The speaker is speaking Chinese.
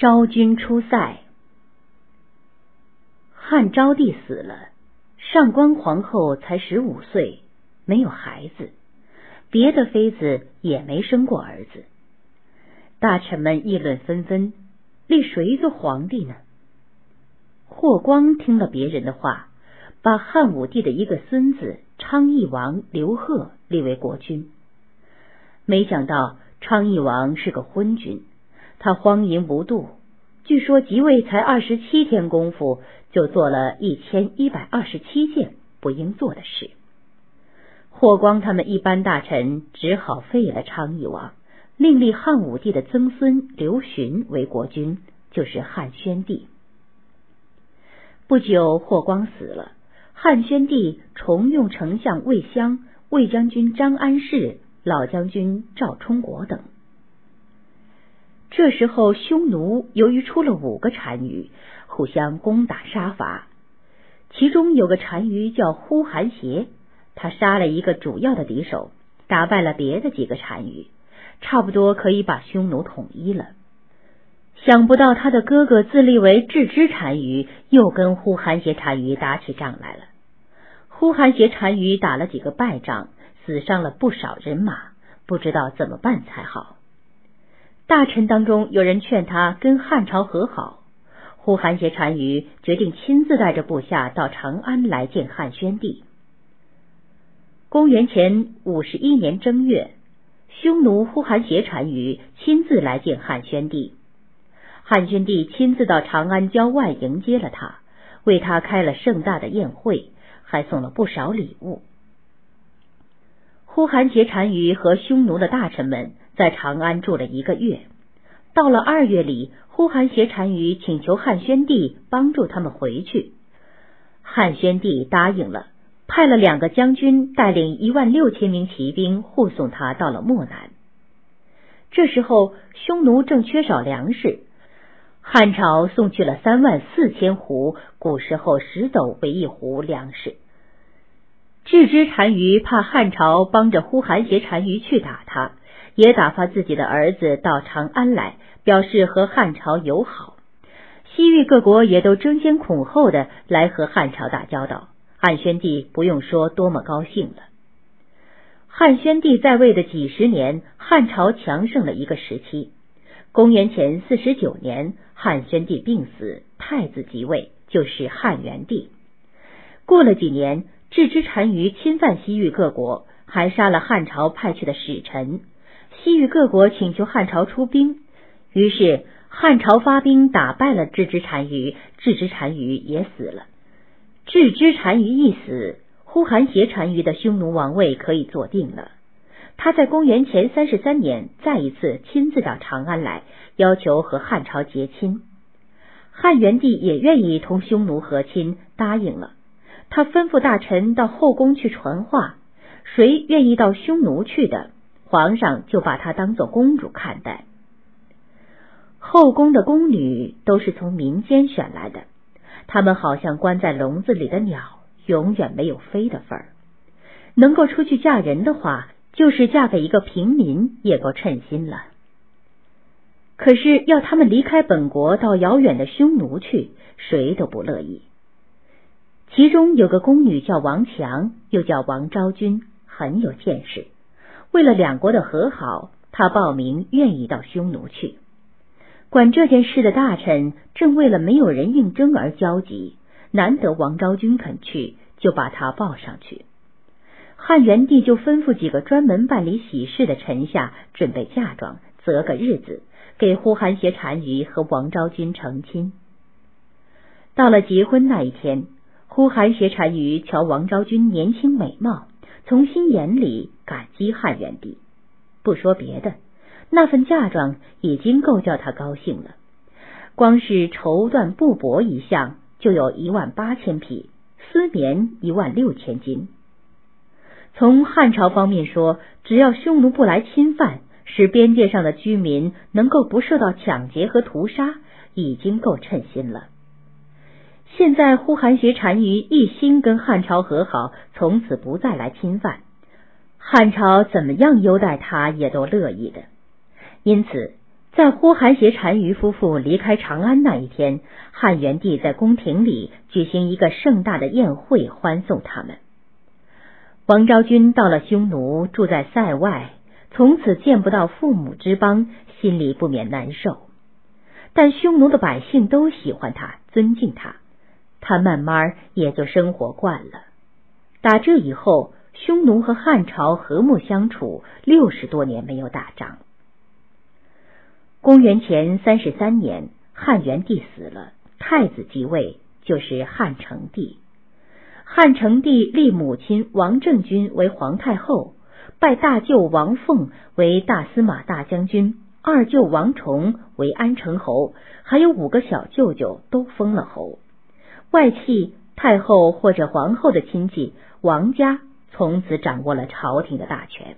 昭君出塞。汉昭帝死了，上官皇后才十五岁，没有孩子，别的妃子也没生过儿子。大臣们议论纷纷，立谁做皇帝呢？霍光听了别人的话，把汉武帝的一个孙子昌邑王刘贺立为国君。没想到昌邑王是个昏君。他荒淫无度，据说即位才二十七天功夫，就做了一千一百二十七件不应做的事。霍光他们一般大臣只好废了昌邑王，另立汉武帝的曾孙刘询为国君，就是汉宣帝。不久，霍光死了，汉宣帝重用丞相魏襄、魏将军张安世、老将军赵充国等。这时候，匈奴由于出了五个单于，互相攻打杀伐。其中有个单于叫呼韩邪，他杀了一个主要的敌手，打败了别的几个单于，差不多可以把匈奴统一了。想不到他的哥哥自立为郅支单于，又跟呼韩邪单于打起仗来了。呼韩邪单于打了几个败仗，死伤了不少人马，不知道怎么办才好。大臣当中有人劝他跟汉朝和好，呼韩邪单于决定亲自带着部下到长安来见汉宣帝。公元前五十一年正月，匈奴呼韩邪单于亲自来见汉宣帝，汉宣帝亲自到长安郊外迎接了他，为他开了盛大的宴会，还送了不少礼物。呼韩邪单于和匈奴的大臣们。在长安住了一个月，到了二月里，呼韩邪单于请求汉宣帝帮助他们回去，汉宣帝答应了，派了两个将军带领一万六千名骑兵护送他到了漠南。这时候，匈奴正缺少粮食，汉朝送去了三万四千斛古时候十斗为一斛粮食。郅支单于怕汉朝帮着呼韩邪单于去打他。也打发自己的儿子到长安来，表示和汉朝友好。西域各国也都争先恐后的来和汉朝打交道。汉宣帝不用说多么高兴了。汉宣帝在位的几十年，汉朝强盛了一个时期。公元前四十九年，汉宣帝病死，太子即位，就是汉元帝。过了几年，郅支单于侵犯西域各国，还杀了汉朝派去的使臣。西域各国请求汉朝出兵，于是汉朝发兵打败了郅支单于，郅支单于也死了。郅支单于一死，呼韩邪单于的匈奴王位可以坐定了。他在公元前三十三年再一次亲自到长安来，要求和汉朝结亲。汉元帝也愿意同匈奴和亲，答应了。他吩咐大臣到后宫去传话，谁愿意到匈奴去的？皇上就把她当做公主看待。后宫的宫女都是从民间选来的，她们好像关在笼子里的鸟，永远没有飞的份儿。能够出去嫁人的话，就是嫁给一个平民也够称心了。可是要他们离开本国到遥远的匈奴去，谁都不乐意。其中有个宫女叫王强，又叫王昭君，很有见识。为了两国的和好，他报名愿意到匈奴去。管这件事的大臣正为了没有人应征而焦急，难得王昭君肯去，就把他报上去。汉元帝就吩咐几个专门办理喜事的臣下准备嫁妆，择个日子给呼韩邪单于和王昭君成亲。到了结婚那一天，呼韩邪单于瞧王昭君年轻美貌。从心眼里感激汉元帝，不说别的，那份嫁妆已经够叫他高兴了。光是绸缎布帛一项就有一万八千匹，丝棉一万六千斤。从汉朝方面说，只要匈奴不来侵犯，使边界上的居民能够不受到抢劫和屠杀，已经够称心了。现在呼韩邪单于一心跟汉朝和好，从此不再来侵犯，汉朝怎么样优待他也都乐意的。因此，在呼韩邪单于夫妇离开长安那一天，汉元帝在宫廷里举行一个盛大的宴会，欢送他们。王昭君到了匈奴，住在塞外，从此见不到父母之邦，心里不免难受。但匈奴的百姓都喜欢他，尊敬他，他慢慢也就生活惯了。打这以后，匈奴和汉朝和睦相处，六十多年没有打仗。公元前三十三年，汉元帝死了，太子即位，就是汉成帝。汉成帝立母亲王政君为皇太后，拜大舅王凤为大司马大将军，二舅王崇为安城侯，还有五个小舅舅都封了侯。外戚、太后或者皇后的亲戚王家，从此掌握了朝廷的大权。